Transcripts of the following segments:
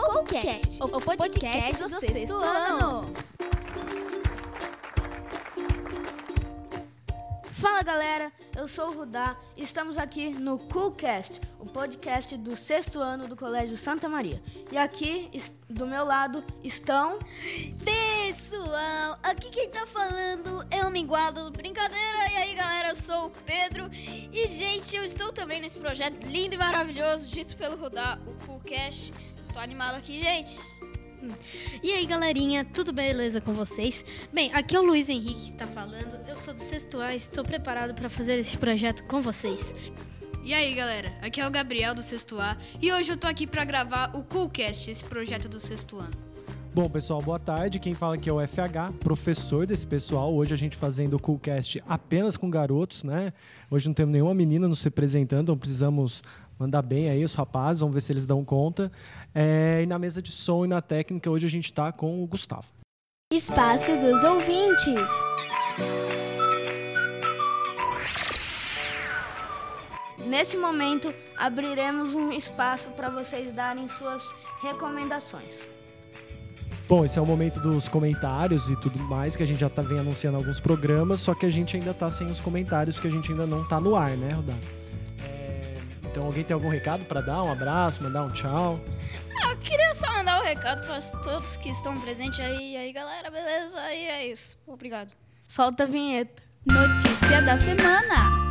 O podcast do sexto ano. Fala galera, eu sou o Rudá e estamos aqui no Coolcast, o podcast do sexto ano do Colégio Santa Maria. E aqui, do meu lado, estão. Pessoal, aqui quem tá falando é o Minguado Brincadeira. E aí galera, eu sou o Pedro. E gente, eu estou também nesse projeto lindo e maravilhoso, dito pelo Rudá, o Coolcast. Tô animado aqui, gente. E aí, galerinha, tudo beleza com vocês? Bem, aqui é o Luiz Henrique que tá falando. Eu sou do sexto A e estou preparado para fazer esse projeto com vocês. E aí, galera, aqui é o Gabriel do sexto A e hoje eu tô aqui para gravar o Coolcast, esse projeto do sexto ano. Bom, pessoal, boa tarde. Quem fala aqui é o FH, professor desse pessoal. Hoje a gente fazendo o Coolcast apenas com garotos, né? Hoje não temos nenhuma menina nos representando, então precisamos mandar bem aí os rapazes, vamos ver se eles dão conta. É, e na mesa de som e na técnica, hoje a gente está com o Gustavo. Espaço dos ouvintes. Nesse momento, abriremos um espaço para vocês darem suas recomendações. Bom, esse é o momento dos comentários e tudo mais, que a gente já está vem anunciando alguns programas, só que a gente ainda está sem os comentários, porque a gente ainda não está no ar, né, Rodar? Então, alguém tem algum recado para dar? Um abraço, mandar um tchau? Ah, eu queria só mandar um recado para todos que estão presentes aí. E aí, galera, beleza? E é isso. Obrigado. Solta a vinheta. Notícia da semana.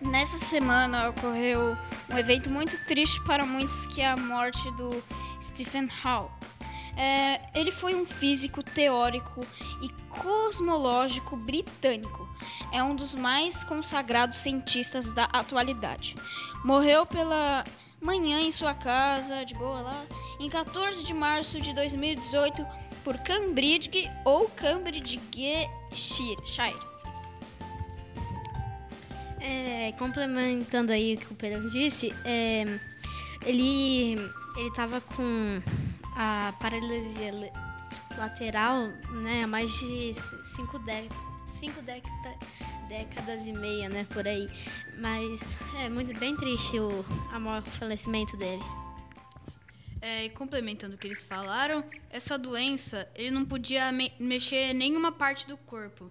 Nessa semana ocorreu um evento muito triste para muitos, que é a morte do Stephen Hawking. É, ele foi um físico teórico e cosmológico britânico. É um dos mais consagrados cientistas da atualidade. Morreu pela manhã em sua casa, de boa lá, em 14 de março de 2018 por Cambridge ou Cambridgeshire. É, complementando aí o que o Pedro disse, é, ele ele estava com a paralisia lateral, né, há mais de cinco décadas, cinco décadas e meia, né, por aí. Mas é muito bem triste o, o falecimento dele. É, e complementando o que eles falaram, essa doença, ele não podia me mexer nenhuma parte do corpo.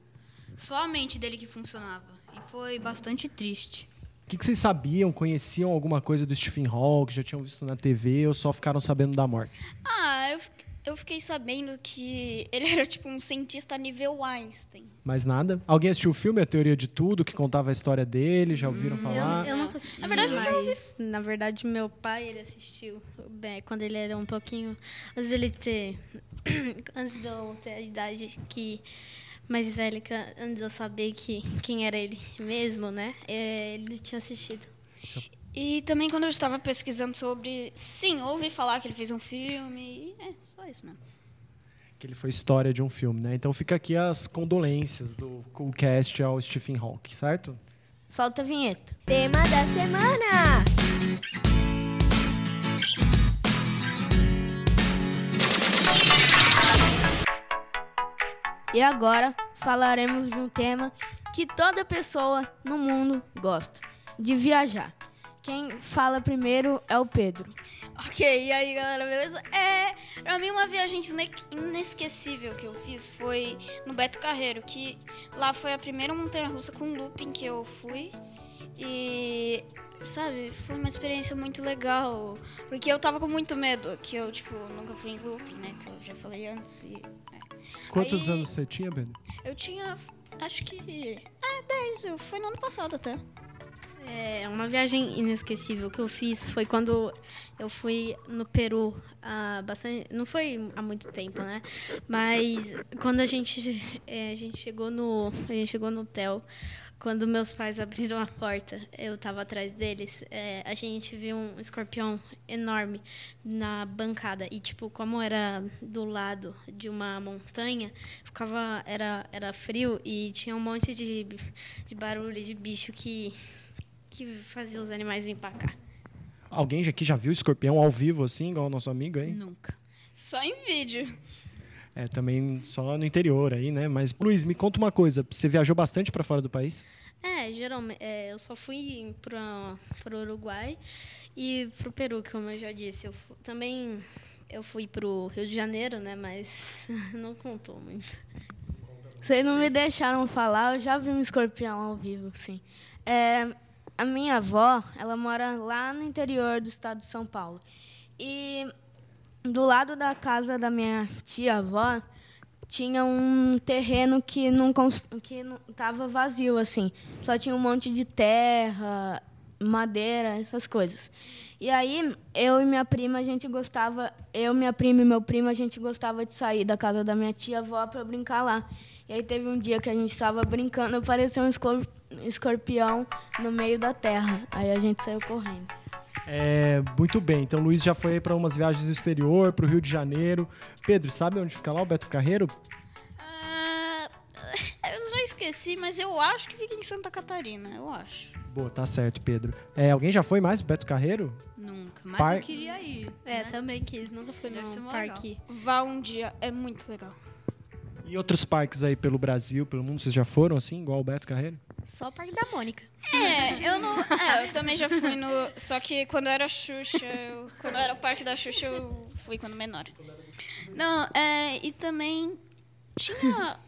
Só a mente dele que funcionava. E foi bastante triste. O que, que, vocês sabiam? Conheciam alguma coisa do Stephen Hawking? Já tinham visto na TV ou só ficaram sabendo da morte? Ah, eu, eu fiquei sabendo que ele era tipo um cientista nível Einstein. Mais nada? Alguém assistiu o filme A Teoria de Tudo, que contava a história dele? Já ouviram hum, falar? Eu, eu nunca assisti. Na verdade, mas, eu já ouvi. Na verdade, meu pai, ele assistiu bem, quando ele era um pouquinho... Antes dele ter... antes de eu ter a idade que mais velha, que antes de eu saber que, quem era ele mesmo, né? É, ele tinha assistido. E também quando eu estava pesquisando sobre. Sim, ouvi falar que ele fez um filme. é, só isso mesmo. Que ele foi história de um filme, né? Então fica aqui as condolências do Coolcast ao Stephen Hawking, certo? Solta a vinheta. Tema da semana. E agora falaremos de um tema que toda pessoa no mundo gosta: de viajar. Quem fala primeiro é o Pedro. Ok, e aí galera, beleza? É, pra mim uma viagem inesquecível que eu fiz foi no Beto Carreiro, que lá foi a primeira montanha russa com looping que eu fui. E, sabe, foi uma experiência muito legal, porque eu tava com muito medo, que eu, tipo, nunca fui em looping, né, que eu já falei antes e Quantos Aí, anos você tinha, Pedro? Eu tinha, acho que. É, 10. Foi no ano passado até. É, uma viagem inesquecível que eu fiz foi quando eu fui no Peru há bastante, não foi há muito tempo, né? Mas quando a gente é, a gente chegou no a gente chegou no hotel, quando meus pais abriram a porta, eu estava atrás deles, é, a gente viu um escorpião enorme na bancada. E, tipo, como era do lado de uma montanha, ficava era, era frio e tinha um monte de, de barulho de bicho que, que fazia os animais virem para cá. Alguém aqui já viu escorpião ao vivo, assim, igual o nosso amigo aí? Nunca. Só em vídeo. É, também só no interior aí, né? Mas, Luiz, me conta uma coisa. Você viajou bastante para fora do país? É, geralmente, é, eu só fui para o Uruguai e para o Peru, como eu já disse. Eu fu- também eu fui para o Rio de Janeiro, né? Mas não contou muito. Vocês não me deixaram falar, eu já vi um escorpião ao vivo, sim. É, a minha avó, ela mora lá no interior do estado de São Paulo. E do lado da casa da minha tia-avó, tinha um terreno que não que não tava vazio assim. Só tinha um monte de terra, madeira, essas coisas. E aí eu e minha prima a gente gostava, eu, minha prima e meu primo a gente gostava de sair da casa da minha tia avó para brincar lá. E aí teve um dia que a gente estava brincando, apareceu um escor- escorpião no meio da terra. Aí a gente saiu correndo. É, muito bem. Então, Luiz já foi para umas viagens do exterior, para o Rio de Janeiro. Pedro, sabe onde fica lá o Beto Carreiro? Ah, eu já esqueci, mas eu acho que fica em Santa Catarina, eu acho. Boa, tá certo, Pedro. É, alguém já foi mais pro Beto Carreiro? Nunca, mas Par- eu queria ir. É, né? também quis, nunca fui Deve parque. Vá um dia, é muito legal. E outros parques aí pelo Brasil, pelo mundo, vocês já foram assim, igual o Beto Carreiro? Só o Parque da Mônica. É, eu não. É, eu também já fui no. Só que quando era Xuxa, eu, quando era o parque da Xuxa, eu fui quando menor. Não, é, e também tinha.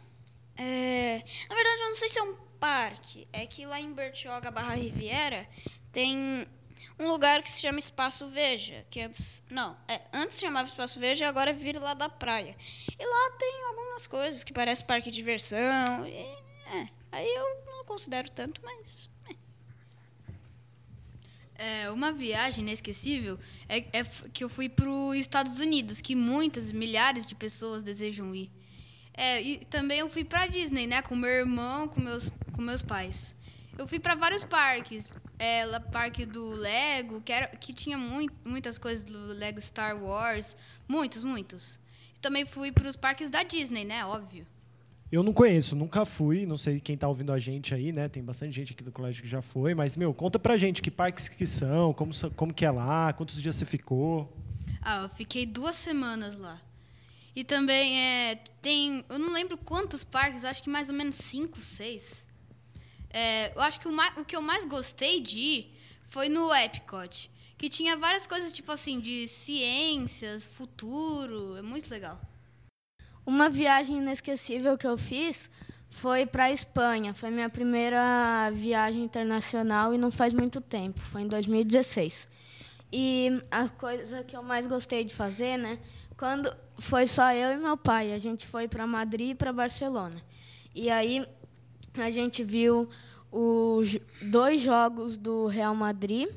é, na verdade, eu não sei se é um parque. É que lá em Bertioga barra Riviera tem um lugar que se chama Espaço Veja. Que antes. Não, é, antes chamava Espaço Veja e agora vira lá da praia. E lá tem algumas coisas que parece parque de diversão. E, é, aí eu não considero tanto, mas. É, uma viagem inesquecível é, é que eu fui para os Estados Unidos, que muitas, milhares de pessoas desejam ir. É, e também eu fui para Disney, né, com meu irmão, com meus, com meus pais. Eu fui para vários parques, é, lá, parque do Lego, que, era, que tinha mui- muitas coisas do Lego Star Wars, muitos, muitos. E também fui para os parques da Disney, né, óbvio. Eu não conheço, nunca fui, não sei quem tá ouvindo a gente aí, né? Tem bastante gente aqui do colégio que já foi, mas, meu, conta pra gente que parques que são, como, como que é lá, quantos dias você ficou. Ah, eu fiquei duas semanas lá. E também é, tem. Eu não lembro quantos parques, acho que mais ou menos cinco, seis. É, eu acho que o, o que eu mais gostei de ir foi no Epcot. Que tinha várias coisas, tipo assim, de ciências, futuro. É muito legal. Uma viagem inesquecível que eu fiz foi para a Espanha. Foi minha primeira viagem internacional e não faz muito tempo. Foi em 2016. E a coisa que eu mais gostei de fazer, né? Quando foi só eu e meu pai, a gente foi para Madrid e para Barcelona. E aí a gente viu os dois jogos do Real Madrid,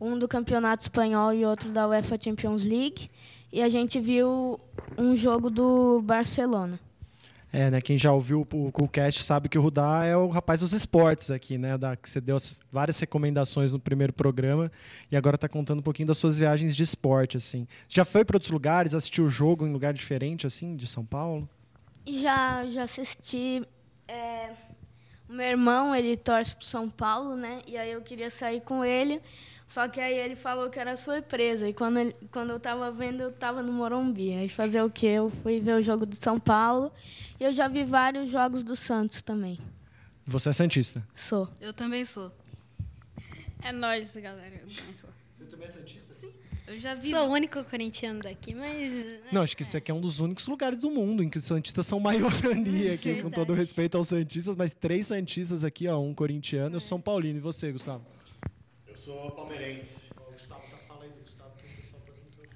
um do Campeonato Espanhol e outro da UEFA Champions League. E a gente viu um jogo do Barcelona. É, né? Quem já ouviu o Coolcast sabe que o Rudá é o rapaz dos esportes aqui, né? Da, que você deu as- várias recomendações no primeiro programa e agora tá contando um pouquinho das suas viagens de esporte, assim. Já foi para outros lugares, assistiu o jogo em lugar diferente, assim, de São Paulo? Já, já assisti. é, meu irmão, ele torce pro São Paulo, né? E aí eu queria sair com ele. Só que aí ele falou que era surpresa. E quando, ele, quando eu tava vendo, eu tava no Morumbi. Aí fazer o quê? Eu fui ver o jogo do São Paulo. E eu já vi vários jogos do Santos também. Você é Santista. Sou. Eu também sou. É nóis, galera. Eu também sou. Você também é Santista? Sim. Eu já vi. Sou o único corintiano daqui, mas. Não, acho que esse aqui é um dos únicos lugares do mundo em que os Santistas são maioria aqui, com todo respeito aos Santistas, mas três Santistas aqui, ó, um corintiano e eu sou São Paulino. E você, Gustavo? Eu sou palmeirense.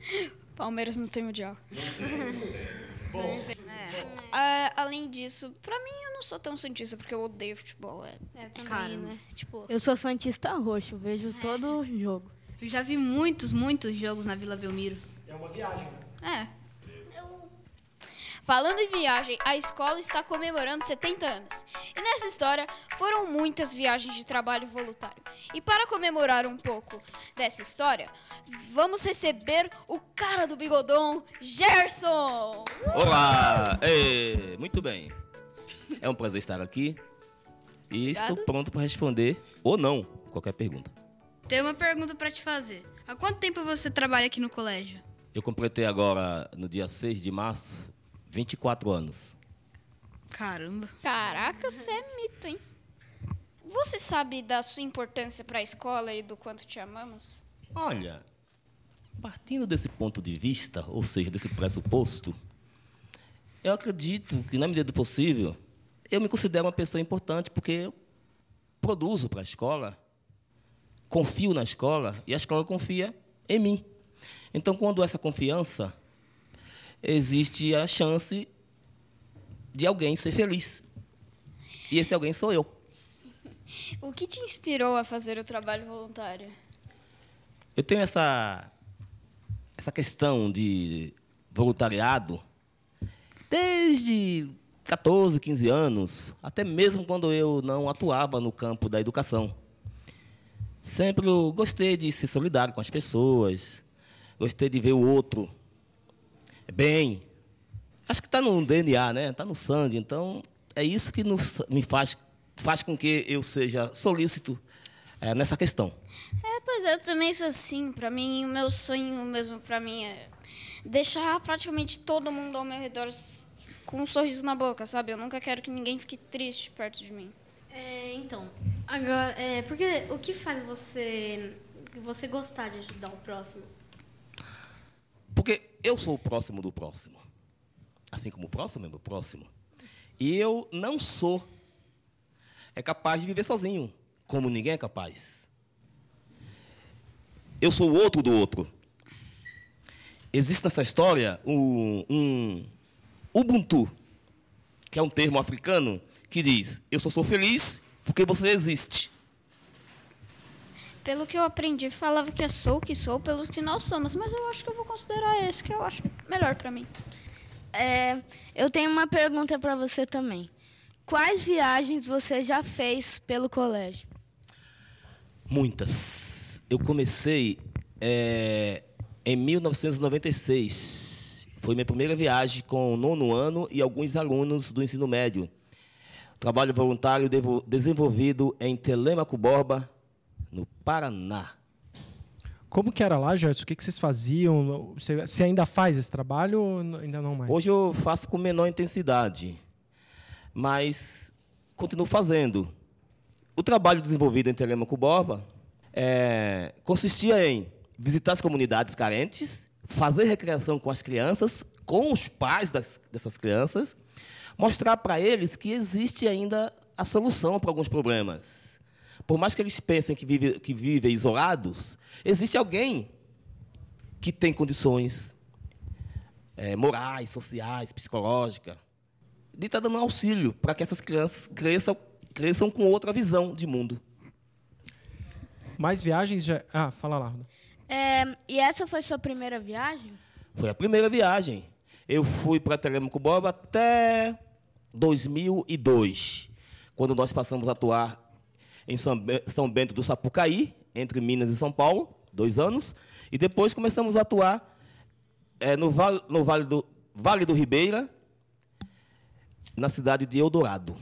Palmeiras não tem mundial. Ah, além disso, pra mim eu não sou tão cientista porque eu odeio futebol. É. É, também, né? Tipo, Eu sou Santista Roxo. Vejo todo jogo. Eu já vi muitos, muitos jogos na Vila Belmiro. É uma viagem? É. Falando em viagem, a escola está comemorando 70 anos. E nessa história foram muitas viagens de trabalho voluntário. E para comemorar um pouco dessa história, vamos receber o cara do bigodão, Gerson! Olá! Ê, muito bem. É um prazer estar aqui e estou Obrigado. pronto para responder ou não qualquer pergunta. Tem uma pergunta pra te fazer. Há quanto tempo você trabalha aqui no colégio? Eu completei agora, no dia 6 de março, 24 anos. Caramba. Caraca, você é mito, hein? você sabe da sua importância para a escola e do quanto te amamos? Olha, partindo desse ponto de vista, ou seja, desse pressuposto, eu acredito que, na medida do possível, eu me considero uma pessoa importante porque eu produzo para a escola, confio na escola e a escola confia em mim. Então, quando essa confiança, existe a chance de alguém ser feliz. E esse alguém sou eu. O que te inspirou a fazer o trabalho voluntário? Eu tenho essa essa questão de voluntariado desde 14, 15 anos, até mesmo quando eu não atuava no campo da educação. Sempre gostei de ser solidário com as pessoas, gostei de ver o outro bem. Acho que está no DNA, né? Está no sangue. Então é isso que nos, me faz faz com que eu seja solícito é, nessa questão. É, pois é, eu também sou assim. Para mim, o meu sonho mesmo para mim é deixar praticamente todo mundo ao meu redor com um sorriso na boca, sabe? Eu nunca quero que ninguém fique triste perto de mim. É, então, agora, é, porque o que faz você você gostar de ajudar o próximo? Porque eu sou o próximo do próximo. Assim como o próximo é meu próximo. E eu não sou é capaz de viver sozinho, como ninguém é capaz. Eu sou o outro do outro. Existe nessa história um, um Ubuntu, que é um termo africano que diz: Eu só sou feliz porque você existe. Pelo que eu aprendi, falava que é sou o que sou pelo que nós somos, mas eu acho que eu vou considerar esse que eu acho melhor para mim. É, eu tenho uma pergunta para você também. Quais viagens você já fez pelo colégio? Muitas. Eu comecei é, em 1996. Foi minha primeira viagem com o nono ano e alguns alunos do ensino médio. Trabalho voluntário desenvolvido em Telemaco Borba, no Paraná. Como que era lá, Gerson? O que, que vocês faziam? Você, você ainda faz esse trabalho ou ainda não mais? Hoje eu faço com menor intensidade, mas continuo fazendo. O trabalho desenvolvido em Telemaco Borba é, consistia em visitar as comunidades carentes, fazer recreação com as crianças, com os pais das, dessas crianças, mostrar para eles que existe ainda a solução para alguns problemas. Por mais que eles pensem que vivem que vive isolados, existe alguém que tem condições é, morais, sociais, psicológicas, de estar tá dando auxílio para que essas crianças cresçam, cresçam com outra visão de mundo. Mais viagens já. Ah, fala lá. É, e essa foi sua primeira viagem? Foi a primeira viagem. Eu fui para Telemaco Boba até 2002, quando nós passamos a atuar em São Bento do Sapucaí, entre Minas e São Paulo, dois anos, e depois começamos a atuar é, no, vale, no vale, do, vale do Ribeira, na cidade de Eldorado.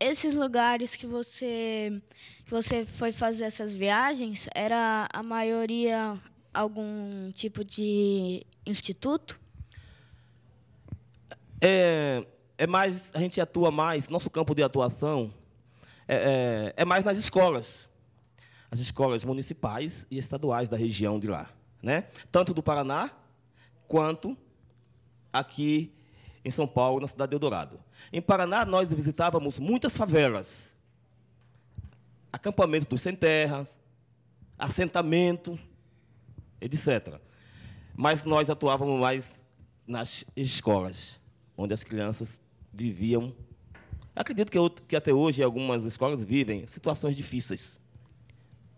Esses lugares que você que você foi fazer essas viagens, era a maioria algum tipo de instituto? É, é mais, a gente atua mais, nosso campo de atuação é, é, é mais nas escolas. As escolas municipais e estaduais da região de lá. Né? Tanto do Paraná, quanto aqui em São Paulo, na cidade de Eldorado. Em Paraná, nós visitávamos muitas favelas, acampamento dos sem terras, assentamento, etc. Mas nós atuávamos mais nas escolas, onde as crianças viviam. Acredito que, eu, que até hoje algumas escolas vivem situações difíceis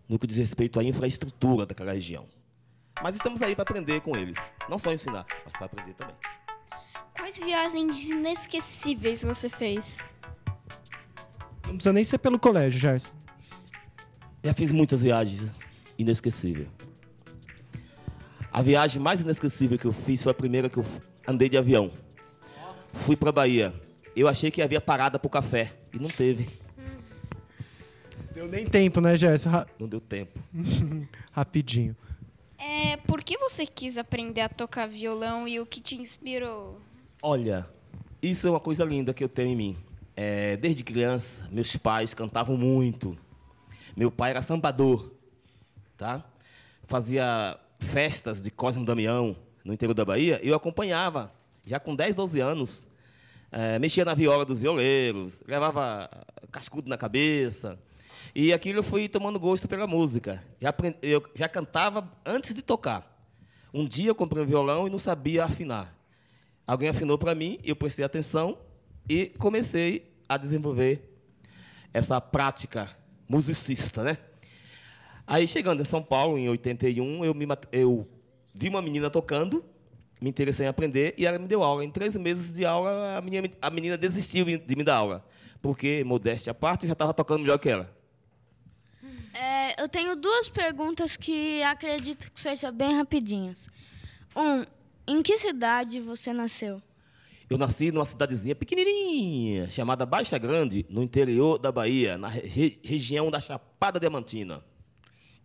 no que diz respeito à infraestrutura daquela região. Mas estamos aí para aprender com eles. Não só ensinar, mas para aprender também. Quais viagens inesquecíveis você fez? Não precisa nem ser pelo colégio, Gerson. Já fiz muitas viagens inesquecíveis. A viagem mais inesquecível que eu fiz foi a primeira que eu andei de avião. Fui para Bahia. Eu achei que havia parada para o café e não teve. Deu nem tempo, né, Gerson? Ra não deu tempo. Rapidinho. É, por que você quis aprender a tocar violão e o que te inspirou? Olha, isso é uma coisa linda que eu tenho em mim. É, desde criança, meus pais cantavam muito. Meu pai era sambador, tá? Fazia festas de Cosmo Damião no interior da Bahia eu acompanhava, já com 10, 12 anos. É, mexia na viola dos violeiros, levava cascudo na cabeça. E aquilo eu fui tomando gosto pela música. Já eu já cantava antes de tocar. Um dia eu comprei um violão e não sabia afinar. Alguém afinou para mim, eu prestei atenção e comecei a desenvolver essa prática musicista, né? Aí chegando em São Paulo em 81, eu me eu vi uma menina tocando, me interessei em aprender e ela me deu aula. Em três meses de aula, a menina, a menina desistiu de me dar aula, porque modéstia à parte, eu já estava tocando melhor que ela. É, eu tenho duas perguntas que acredito que sejam bem rapidinhas. Um, em que cidade você nasceu? Eu nasci numa cidadezinha pequenininha, chamada Baixa Grande, no interior da Bahia, na re região da Chapada Diamantina.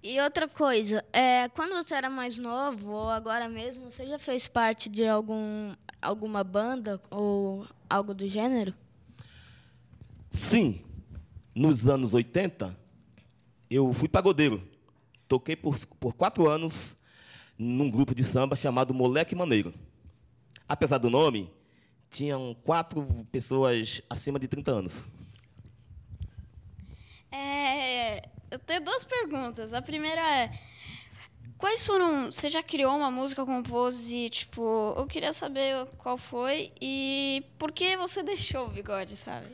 E outra coisa, é, quando você era mais novo, ou agora mesmo, você já fez parte de algum, alguma banda ou algo do gênero? Sim. Nos anos 80, eu fui pagodeiro. Toquei por, por quatro anos num grupo de samba chamado Moleque Maneiro. Apesar do nome, tinham quatro pessoas acima de 30 anos. É, eu tenho duas perguntas. A primeira é: quais foram. Você já criou uma música, compôs e, tipo, eu queria saber qual foi e por que você deixou o bigode, sabe?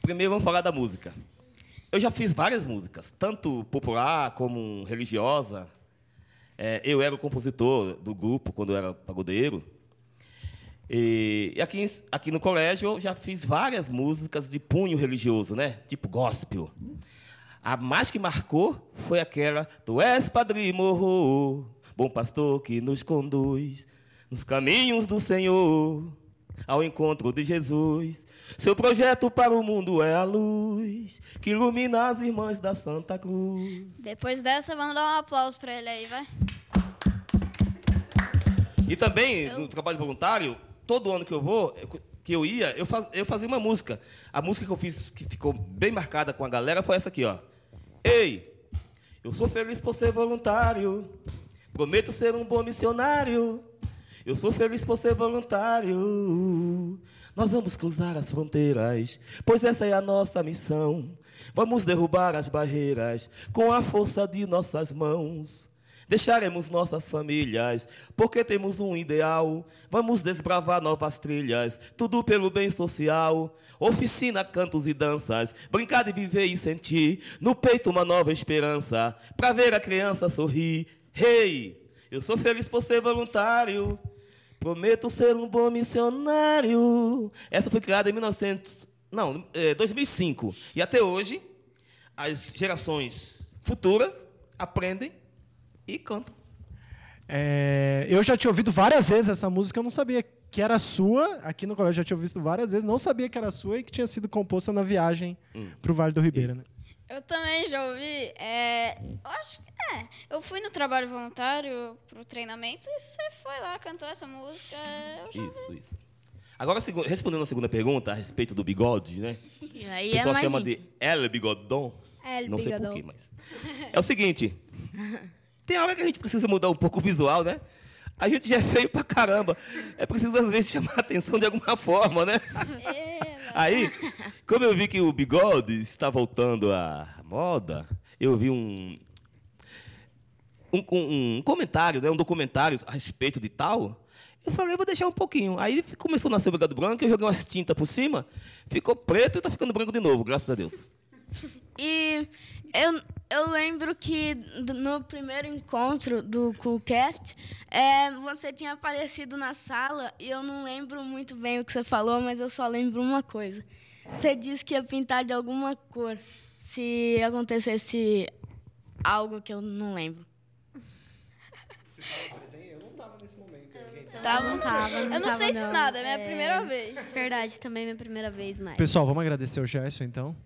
Primeiro vamos falar da música. Eu já fiz várias músicas, tanto popular como religiosa. É, eu era o compositor do grupo quando eu era pagodeiro. E aqui, aqui no colégio eu já fiz várias músicas de punho religioso, né? Tipo gospel. A mais que marcou foi aquela Tu és Padre Morro, bom pastor que nos conduz nos caminhos do Senhor, ao encontro de Jesus. Seu projeto para o mundo é a luz que ilumina as irmãs da Santa Cruz. Depois dessa, vamos dar um aplauso para ele aí, vai. E também, no trabalho voluntário, todo ano que eu vou, que eu ia, eu, faz, eu fazia uma música. A música que eu fiz, que ficou bem marcada com a galera, foi essa aqui, ó. Ei, eu sou feliz por ser voluntário, prometo ser um bom missionário. Eu sou feliz por ser voluntário. Nós vamos cruzar as fronteiras, pois essa é a nossa missão. Vamos derrubar as barreiras com a força de nossas mãos. Deixaremos nossas famílias, porque temos um ideal. Vamos desbravar novas trilhas, tudo pelo bem social. Oficina, cantos e danças, brincar de viver e sentir. No peito uma nova esperança, pra ver a criança sorrir. Hey, eu sou feliz por ser voluntário. Prometo ser um bom missionário. Essa foi criada em 1900, não, é, 2005. E até hoje, as gerações futuras aprendem e cantam. É, eu já tinha ouvido várias vezes essa música, eu não sabia que era sua. Aqui no colégio já tinha ouvido várias vezes, não sabia que era sua e que tinha sido composta na viagem hum. para o Vale do Ribeira. Né? Eu também já ouvi. É, eu acho que é. Eu fui no trabalho voluntário pro treinamento e você foi lá, cantou essa música. isso, ouvi. isso. Agora, respondendo a segunda pergunta a respeito do bigode, né? E aí o pessoal é chama íntimo. de El Bigodon. El Não sei Bigodon. porquê, mas. É o seguinte. Tem hora que a gente precisa mudar um pouco o visual, né? A gente já é feio pra caramba. É preciso, às vezes, chamar a atenção de alguma forma, né? Aí, como eu vi que o bigode está voltando à moda, eu vi um, um, um- um comentário, né, um documentário a respeito de tal. Eu falei, eu vou deixar um pouquinho. Aí começou a nascer o bigode branco, eu joguei umas tintas por cima, ficou preto e está ficando branco de novo, graças a Deus. E eu, eu lembro que no primeiro encontro do Coolcast, é, você tinha aparecido na sala e eu não lembro muito bem o que você falou, mas eu só lembro uma coisa. Você disse que ia pintar de alguma cor se acontecesse algo que eu não lembro. Eu não estava nesse momento. Tava? Não tava, não Eu não tava, sei de não. nada, é minha É, primeira vez. Verdade, também é minha primeira vez, mas. Pessoal, vamos agradecer o Gerson, então.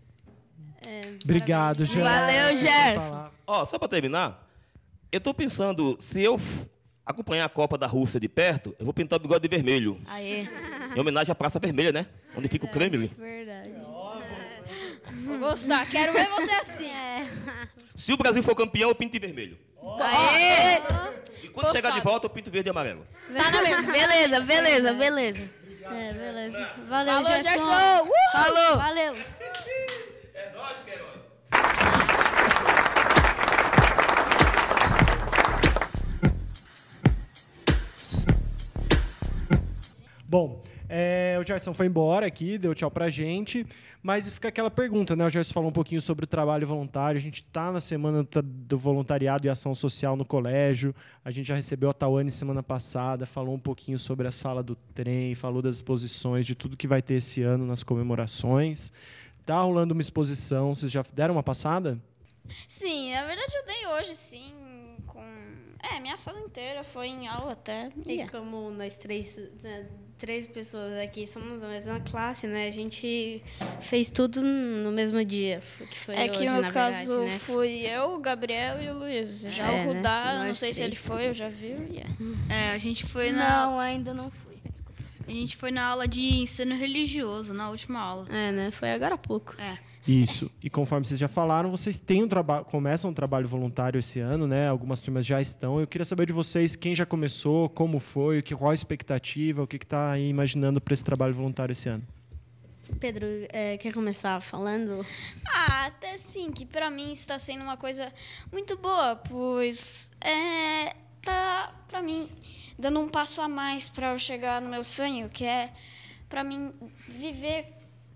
É, Obrigado, Gerson. Valeu, Gerson. Ó, só para terminar, eu estou pensando, se eu acompanhar a Copa da Rússia de perto, eu vou pintar o bigode de vermelho. Aê. Em homenagem à Praça Vermelha, né? Onde fica o Kremlin. Verdade. Vou gostar. Quero ver você assim. Se o Brasil for campeão, eu pinto de vermelho. Aê! E quando chegar de volta, eu pinto verde e amarelo. Tá na mesma. Beleza, beleza, beleza. É, beleza. Valeu, Falou, Gerson. Gerson! Uh! Falou! Valeu. É nóis, Queiroz. Bom, é, o Gerson foi embora aqui, deu tchau pra gente, mas fica aquela pergunta, né? O Gerson falou um pouquinho sobre o trabalho voluntário. A gente está na semana do voluntariado e ação social no colégio. A gente já recebeu a Tawane semana passada, falou um pouquinho sobre a sala do trem, falou das exposições, de tudo que vai ter esse ano nas comemorações. Tá rolando uma exposição, vocês já deram uma passada? Sim, na verdade eu dei hoje, sim, com... É, minha sala inteira foi em aula até. E Yeah. como nós três, né, três pessoas aqui somos da mesma classe, né? A gente fez tudo no mesmo dia, que foi É que hoje, no na caso verdade, né? fui eu, o Gabriel e o Luiz. Já É, o né? Rudá, não Nós sei se ele três. foi, eu já vi. Yeah. É, a gente foi na, Não, ainda não fui. A gente foi na aula de ensino religioso, na última aula. É, né? Foi agora há pouco. É. Isso. E conforme vocês já falaram, vocês têm um trabalho, começam um trabalho voluntário esse ano, né? Algumas turmas já estão. Eu queria saber de vocês quem já começou, como foi, o que, qual a expectativa, o que está aí imaginando para esse trabalho voluntário esse ano. Pedro, é, quer começar falando? Ah, até sim, que pra mim está sendo uma coisa muito boa, pois é, tá pra mim dando um passo a mais para eu chegar no meu sonho, que é pra mim viver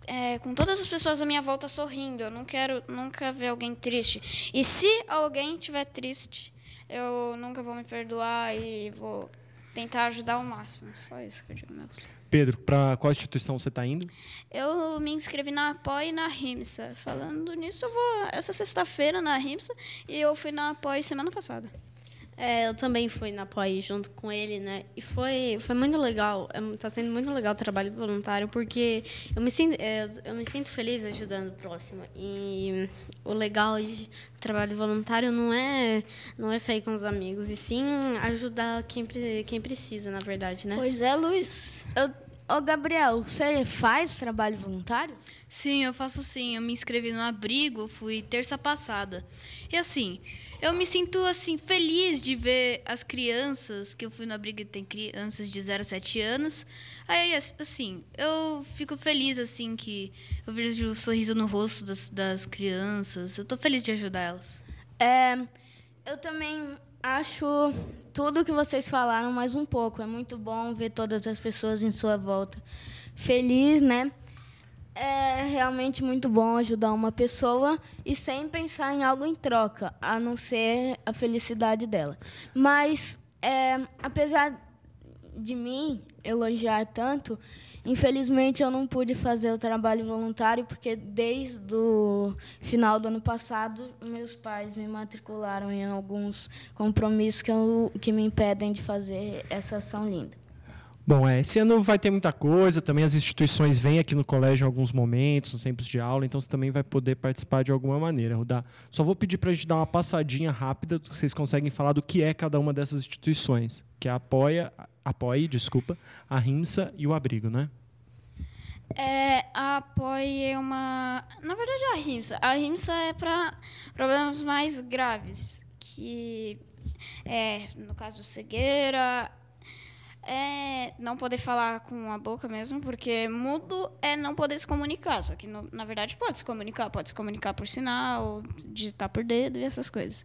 é, com todas as pessoas à minha volta sorrindo. Eu não quero nunca ver alguém triste. E se alguém estiver triste, eu nunca vou me perdoar e vou tentar ajudar ao máximo. Só isso que eu digo mesmo. Pedro, para qual instituição você está indo? Eu me inscrevi na APOI e na RIMSA. Falando nisso, eu vou essa sexta-feira na RIMSA e eu fui na APOI semana passada. É, eu também fui na POI junto com ele, né? E foi, foi muito legal. É, tá sendo muito legal o trabalho voluntário, porque eu me sinto, é, eu me sinto feliz ajudando o próximo. E o legal de trabalho voluntário não é, não é sair com os amigos, e sim ajudar quem, quem precisa, na verdade, né? Pois é, Luiz. Eu, ô, Gabriel, você faz trabalho voluntário? Sim, eu faço sim. Eu me inscrevi no abrigo, fui terça passada. E assim, eu me sinto assim feliz de ver as crianças, que eu fui no abrigo e tem crianças de 0 a 7 anos. Aí assim, eu fico feliz assim que eu vejo o sorriso no rosto das, das crianças. Eu tô feliz de ajudar elas. É, eu também acho tudo que vocês falaram mais um pouco. É muito bom ver todas as pessoas em sua volta feliz, né? É realmente muito bom ajudar uma pessoa e sem pensar em algo em troca, a não ser a felicidade dela. Mas, é, apesar de mim elogiar tanto, infelizmente eu não pude fazer o trabalho voluntário porque desde o final do ano passado meus pais me matricularam em alguns compromissos que, eu, que me impedem de fazer essa ação linda. Bom, é, esse ano vai ter muita coisa, também as instituições vêm aqui no colégio em alguns momentos, nos tempos de aula, então você também vai poder participar de alguma maneira, Rudá. Só vou pedir para a gente dar uma passadinha rápida, vocês conseguem falar do que é cada uma dessas instituições, que é a Apoia, desculpa, a RIMSA e o Abrigo, né? É, a APOI é uma. Na verdade, a RIMSA. A RIMSA é para problemas mais graves, que é, no caso, cegueira, é não poder falar com a boca mesmo, porque mudo é não poder se comunicar. Só que, no- na verdade, pode se comunicar. Pode se comunicar por sinal, digitar por dedo e essas coisas.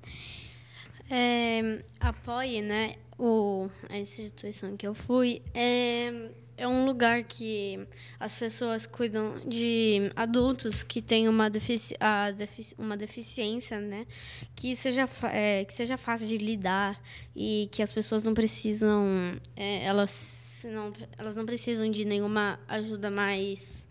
É, apoie, né? O, a instituição que eu fui é, é um lugar que as pessoas cuidam de adultos que têm uma, defici a defici uma deficiência, né? Que seja, é, que seja fácil de lidar e que as pessoas não precisam. é, elas, não, elas não precisam de nenhuma ajuda mais.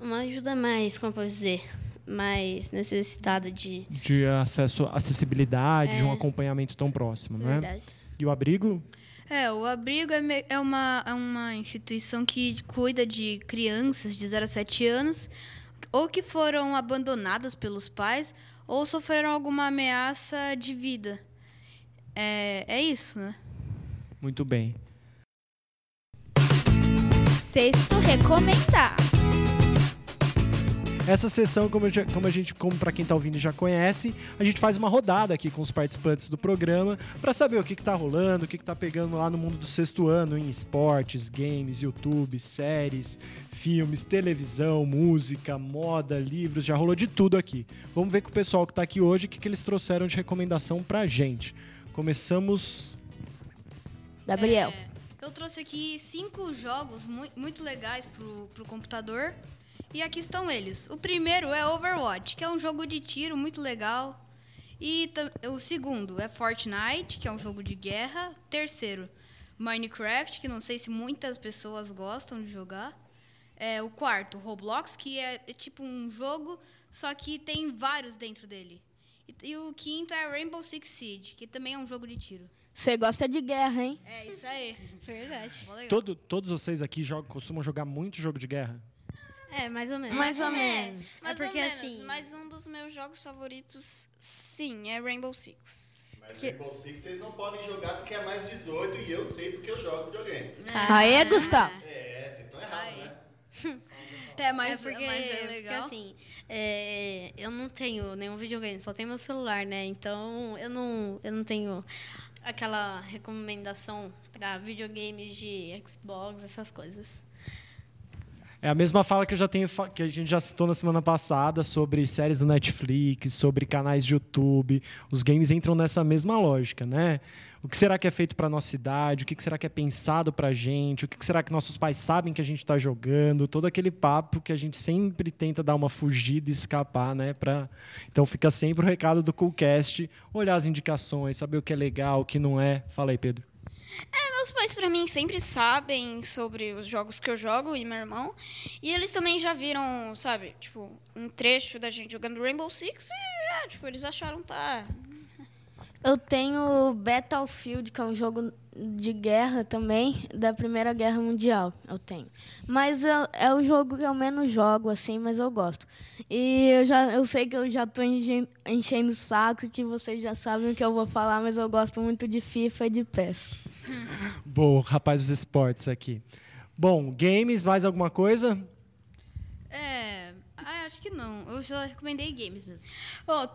Uma ajuda mais, como eu posso dizer? Mais necessitada de. De acesso, acessibilidade, de um É. acompanhamento tão próximo, não é? Verdade. E o Abrigo? É, o abrigo é, me- é uma, é uma instituição que cuida de crianças de 0 a 7 anos, ou que foram abandonadas pelos pais, ou sofreram alguma ameaça de vida. É, é isso, né? Muito bem. Sexto recomendar. Essa sessão, como, já, como a gente, como para quem tá ouvindo já conhece, a gente faz uma rodada aqui com os participantes do programa para saber o que, que tá rolando, o que, que tá pegando lá no mundo do sexto ano, em esportes, games, YouTube, séries, filmes, televisão, música, moda, livros, já rolou de tudo aqui. Vamos ver com o pessoal que tá aqui hoje o que, que eles trouxeram de recomendação pra gente. Começamos. Gabriel. É, eu trouxe aqui cinco jogos mu muito legais pro, pro computador. E aqui estão eles. O primeiro é Overwatch, que é um jogo de tiro muito legal. E o segundo é Fortnite, que é um jogo de guerra. Terceiro, Minecraft, que não sei se muitas pessoas gostam de jogar. É, o quarto, Roblox, que é, é tipo um jogo, só que tem vários dentro dele. E, e, o quinto é Rainbow Six Siege, que também é um jogo de tiro. Você gosta de guerra, hein? É, isso aí. Verdade. Todo, todos vocês aqui jogam, costumam jogar muito jogo de guerra? É, mais ou menos. Mais ou menos. É, mais é porque, ou menos. assim, Mas um dos meus jogos favoritos, sim, é Rainbow Six. Mas Rainbow Six vocês não podem jogar porque é mais 18 e eu sei porque eu jogo videogame. Aê, Gustavo. É, vocês estão errados, né? Até mais, é porque, mais é porque, legal. assim, é, eu não tenho nenhum videogame, só tenho meu celular, né? Então eu não, eu não tenho aquela recomendação para videogames de Xbox, essas coisas. É a mesma fala que eu já tenho que a gente já citou na semana passada sobre séries do Netflix, sobre canais de YouTube. Os games entram nessa mesma lógica, né? O que será que é feito para nossa idade? O que será que é pensado para gente? O que será que nossos pais sabem que a gente está jogando? Todo aquele papo que a gente sempre tenta dar uma fugida e escapar, né? Pra... Então fica sempre o recado do Coolcast, olhar as indicações, saber o que é legal, o que não é. Fala aí, Pedro. É, meus pais, pra mim, sempre sabem sobre os jogos que eu jogo e meu irmão. E eles também já viram, sabe, tipo, um trecho da gente jogando Rainbow Six e, é, tipo, eles acharam, tá. Eu tenho Battlefield, que é um jogo de guerra também, da Primeira Guerra Mundial. Eu tenho. Mas é, é o jogo que eu menos jogo, assim, mas eu gosto. E eu, já, eu sei que eu já estou enchendo o saco, que vocês já sabem o que eu vou falar, mas eu gosto muito de FIFA e de PES. Boa, rapaz dos esportes aqui. Bom, games, mais alguma coisa? É. Ah, acho que não. Eu só recomendei games mesmo.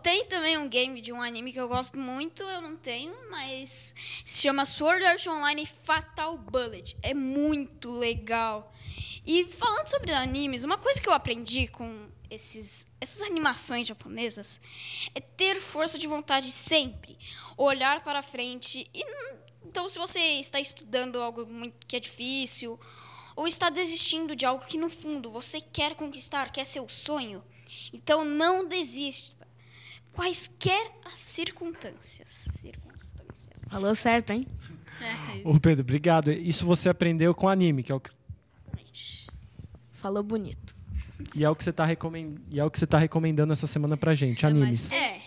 Tem também um game de um anime que eu gosto muito, eu não tenho, mas se chama Sword Art Online Fatal Bullet. É muito legal. E falando sobre animes, uma coisa que eu aprendi com esses, essas animações japonesas é ter força de vontade sempre, olhar para frente. E, então, se você está estudando algo muito, que é difícil ou está desistindo de algo que no fundo você quer conquistar, quer seu sonho, então não desista. Quaisquer as circunstâncias. Circunstâncias. Falou certo, hein? Ô Pedro, obrigado. Isso você aprendeu com anime, que é o que, Exatamente. Falou bonito. e é o que você está recomendando, e é o que você tá recomendando essa semana pra gente, animes. É.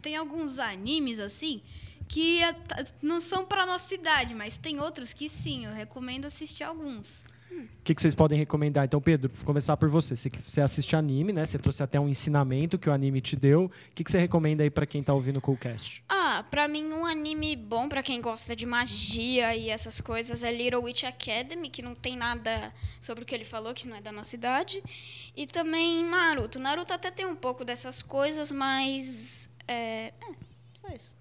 Tem alguns animes assim que é- não são pra nossa idade, mas tem outros que sim. Eu recomendo assistir alguns. O que, que vocês podem recomendar? Então, Pedro, vou começar por você. Você, você assiste anime, né? Você trouxe até um ensinamento que o anime te deu. O que, que você recomenda aí pra quem tá ouvindo o Coolcast? Ah, pra mim um anime bom pra quem gosta de magia e essas coisas é Little Witch Academy, que não tem nada sobre o que ele falou, que não é da nossa idade. E também Naruto. Naruto até tem um pouco dessas coisas, mas é, é só isso.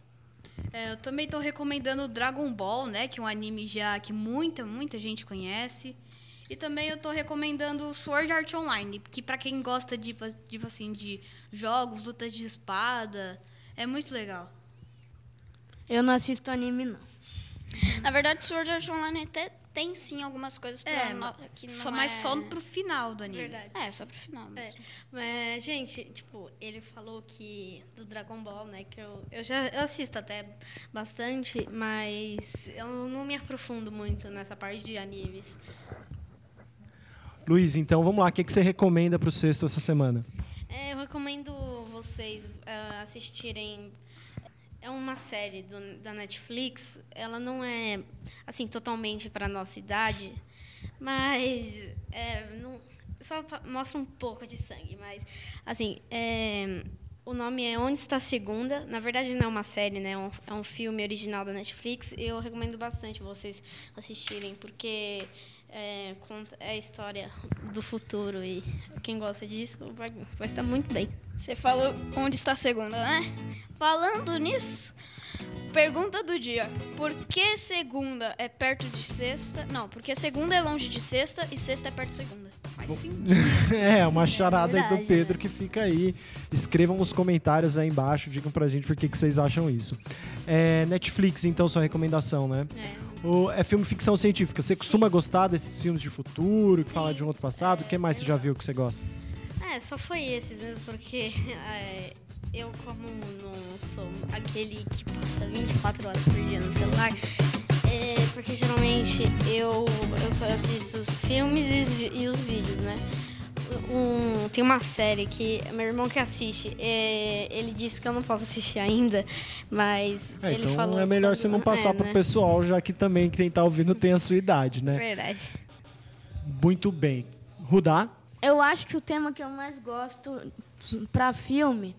É, eu também tô recomendando Dragon Ball, né? Que é um anime já que muita, muita gente conhece. E também eu tô recomendando Sword Art Online, que pra quem gosta de, tipo assim, de jogos, lutas de espada, é muito legal. Eu não assisto anime, não. Na verdade, Sword Art Online até tem sim algumas coisas pra É, no- que não só, é... mas só pro final do anime. Verdade. É, só pro final É, mesmo. mas, gente, tipo, ele falou que do Dragon Ball, né, que eu, eu já eu assisto até bastante, mas eu não me aprofundo muito nessa parte de animes. Luiz, então vamos lá. O que, que você recomenda pro sexto essa semana? É, eu recomendo vocês ah, assistirem. É uma série do- da Netflix. Ela não é assim totalmente para nossa idade, mas é, não- só mostra um pouco de sangue. Mas assim, é, o nome é Onde Está a Segunda. Na verdade, não é uma série, né? É um, é um filme original da Netflix. Eu recomendo bastante vocês assistirem, porque é, conta é a história do futuro. E quem gosta disso vai, vai estar muito bem. Você falou onde está a segunda, né? Falando nisso, pergunta do dia. Por que segunda é perto de sexta? Não, porque segunda é longe de sexta e sexta é perto de segunda. É, uma charada aí do verdade, Pedro que fica aí. Escrevam nos comentários aí embaixo, digam pra gente por que, que vocês acham isso. É, Netflix, então, sua recomendação, né? É. É filme ficção científica. Você costuma gostar desses filmes de futuro, que fala de um outro passado? O que mais você já viu que você gosta? É, só foi esses mesmo, porque é, eu, como não sou aquele que passa 24 horas por dia no celular, é, porque geralmente eu, eu só assisto os filmes e os vídeos, né? Um, tem uma série que meu irmão que assiste, é, ele disse que eu não posso assistir ainda, mas É, ele então falou. é melhor você não passar é, pro né? pessoal, já que também quem tá ouvindo tem a sua idade, né? Verdade. Muito bem. Rudá? Eu acho que o tema que eu mais gosto pra filme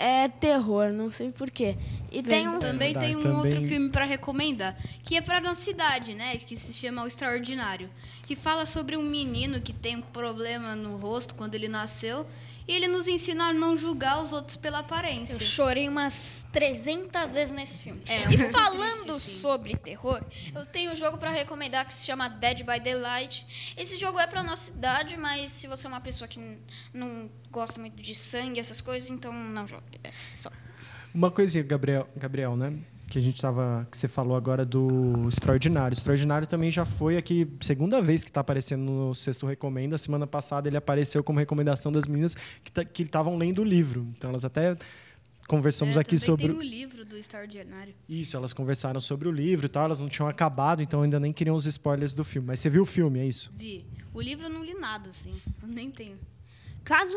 é terror, não sei porquê. E tem um. Também Verdade, tem um também- outro filme pra recomendar, que é pra nossa cidade, né? Que se chama O Extraordinário. Que fala sobre um menino que tem um problema no rosto quando ele nasceu. E ele nos ensina a não julgar os outros pela aparência. Eu chorei umas 300 vezes nesse filme. É, e muito falando triste, sobre terror, eu tenho um jogo pra recomendar que se chama Dead by Daylight. Esse jogo é pra nossa idade, mas se você é uma pessoa que não gosta muito de sangue, essas coisas, então não jogue. É, só. Uma coisinha, Gabriel, Gabriel, né? Que a gente tava. Que você falou agora do Extraordinário. Extraordinário também já foi aqui, segunda vez que tá aparecendo no Sexto Recomenda. Semana passada ele apareceu como recomendação das meninas que tá- que estavam lendo o livro. Então elas até conversamos É, aqui sobre. Tem o livro do Extraordinário. Isso, elas conversaram sobre o livro e tal, elas não tinham acabado, então ainda nem queriam os spoilers do filme. Mas você viu o filme, é isso? Vi. O livro eu não li nada, assim. Eu nem tenho. Caso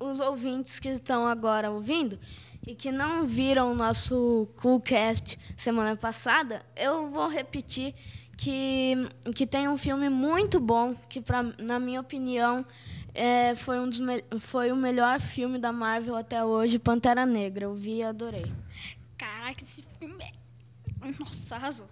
os ouvintes que estão agora ouvindo e que não viram o nosso Coolcast semana passada, eu vou repetir que, que tem um filme muito bom, que pra, na minha opinião é, foi, um dos foi o melhor filme da Marvel até hoje, Pantera Negra. Eu vi e adorei. Caraca, esse filme é. Nossa, arrasou.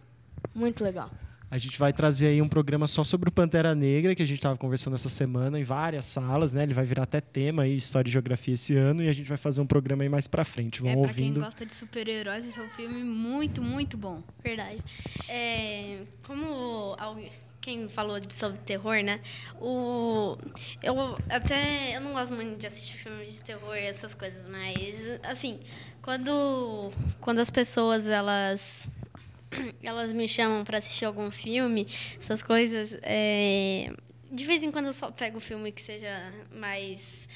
Muito legal. A gente vai trazer aí um programa só sobre o Pantera Negra, que a gente estava conversando essa semana em várias salas, né? Ele vai virar até tema aí, História e Geografia esse ano, e a gente vai fazer um programa aí mais pra frente. Vão é, pra ouvindo. quem gosta de super-heróis, esse é um filme muito, muito bom. Verdade. É, como alguém, quem falou de- sobre terror, né? O, eu até eu não gosto muito de assistir filmes de terror e essas coisas, mas assim, quando quando as pessoas elas elas me chamam para assistir algum filme, essas coisas, é, de vez em quando eu só pego um filme que seja mais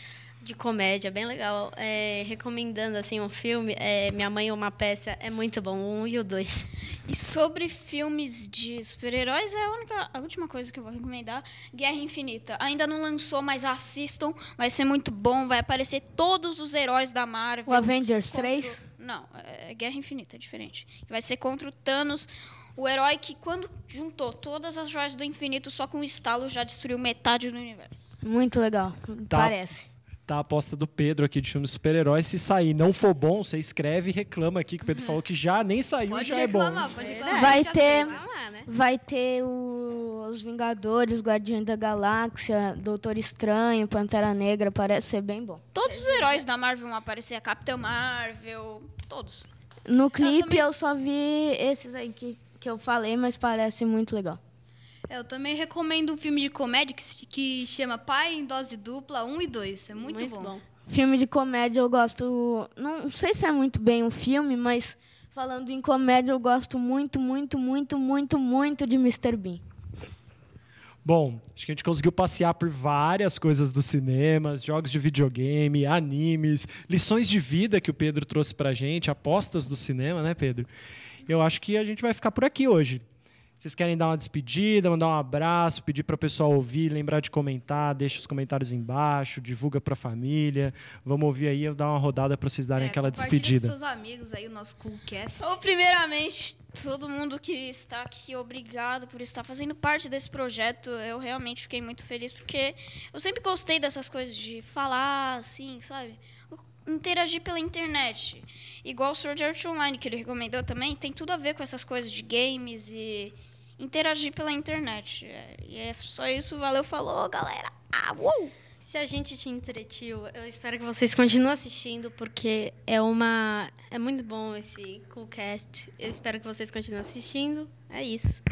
de comédia, bem legal. É, recomendando assim um filme, é, Minha Mãe é uma Peça, é muito bom, o um e o dois. E sobre filmes de super-heróis, é a, única, a última coisa que eu vou recomendar: Guerra Infinita. Ainda não lançou, mas assistam. Vai ser muito bom. Vai aparecer todos os heróis da Marvel. O Avengers contra o- 3? Não, é Guerra Infinita, é diferente. Vai ser contra o Thanos, o herói que, quando juntou todas as joias do infinito, só com um estalo já destruiu metade do universo. Muito legal. Tá. Parece. Tá a aposta do Pedro aqui de filmes de super-heróis. Se sair não for bom, você escreve e reclama aqui, que o Pedro falou que já nem saiu Pode já é bom. reclamar, pode reclamar. Vai a gente ter- lá, né? Vai ter o- os Vingadores, Guardiões da Galáxia, Doutor Estranho, Pantera Negra, parece ser bem bom. Todos os heróis da Marvel vão aparecer: a Capitã Marvel, todos. No clipe também- eu, só vi esses aí que, que eu falei, mas parece muito legal. Eu também recomendo um filme de comédia que, que chama Pai em Dose Dupla 1 e 2. É muito, bom. Filme de comédia eu gosto. Não sei se é muito bem um filme, mas falando em comédia eu gosto muito, muito, muito, muito, muito de Mr. Bean. Bom, acho que a gente conseguiu passear por várias coisas do cinema, jogos de videogame, animes, lições de vida que o Pedro trouxe pra gente, apostas do cinema, né, Pedro? Eu acho que a gente vai ficar por aqui hoje. Vocês querem dar uma despedida, mandar um abraço, pedir para o pessoal ouvir, lembrar de comentar, deixa os comentários embaixo, divulga para a família. Vamos ouvir aí, eu dar uma rodada para vocês darem É, aquela despedida. com seus amigos aí o nosso Coolcast. Ou, primeiramente, todo mundo que está aqui, obrigado por estar fazendo parte desse projeto. Eu realmente fiquei muito feliz, porque eu sempre gostei dessas coisas de falar, assim, sabe? Interagir pela internet. Igual o Sword Art Online, que ele recomendou também, tem tudo a ver com essas coisas de games e interagir pela internet. É, E é só isso, valeu, falou, galera. Ah, uou! Se a gente te entretiu, eu espero que vocês continuem assistindo, porque é uma. É muito bom esse Coolcast. Eu espero que vocês continuem assistindo. É isso.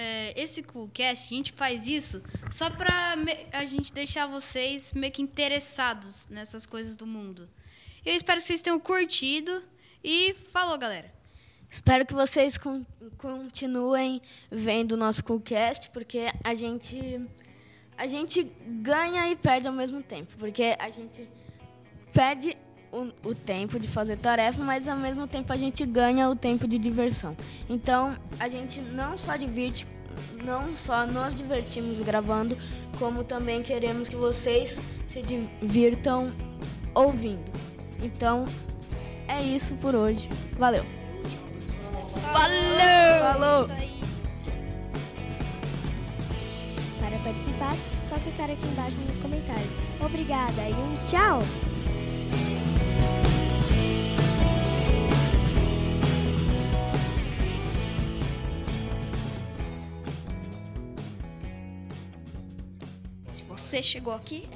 É, esse Coolcast, a gente faz isso só pra a gente deixar vocês meio que interessados nessas coisas do mundo. Eu espero que vocês tenham curtido e falou, galera. Espero que vocês con- continuem vendo o nosso Coolcast, porque a gente, a gente ganha e perde ao mesmo tempo. Porque a gente perde o, o tempo de fazer tarefa, mas ao mesmo tempo a gente ganha o tempo de diversão. Então, a gente não só divirte, não só nos divertimos gravando, como também queremos que vocês se divirtam ouvindo. Então, é isso por hoje. Valeu! Falou! Falou! Para participar, só clicar aqui embaixo nos comentários. Obrigada e um tchau! Você chegou aqui,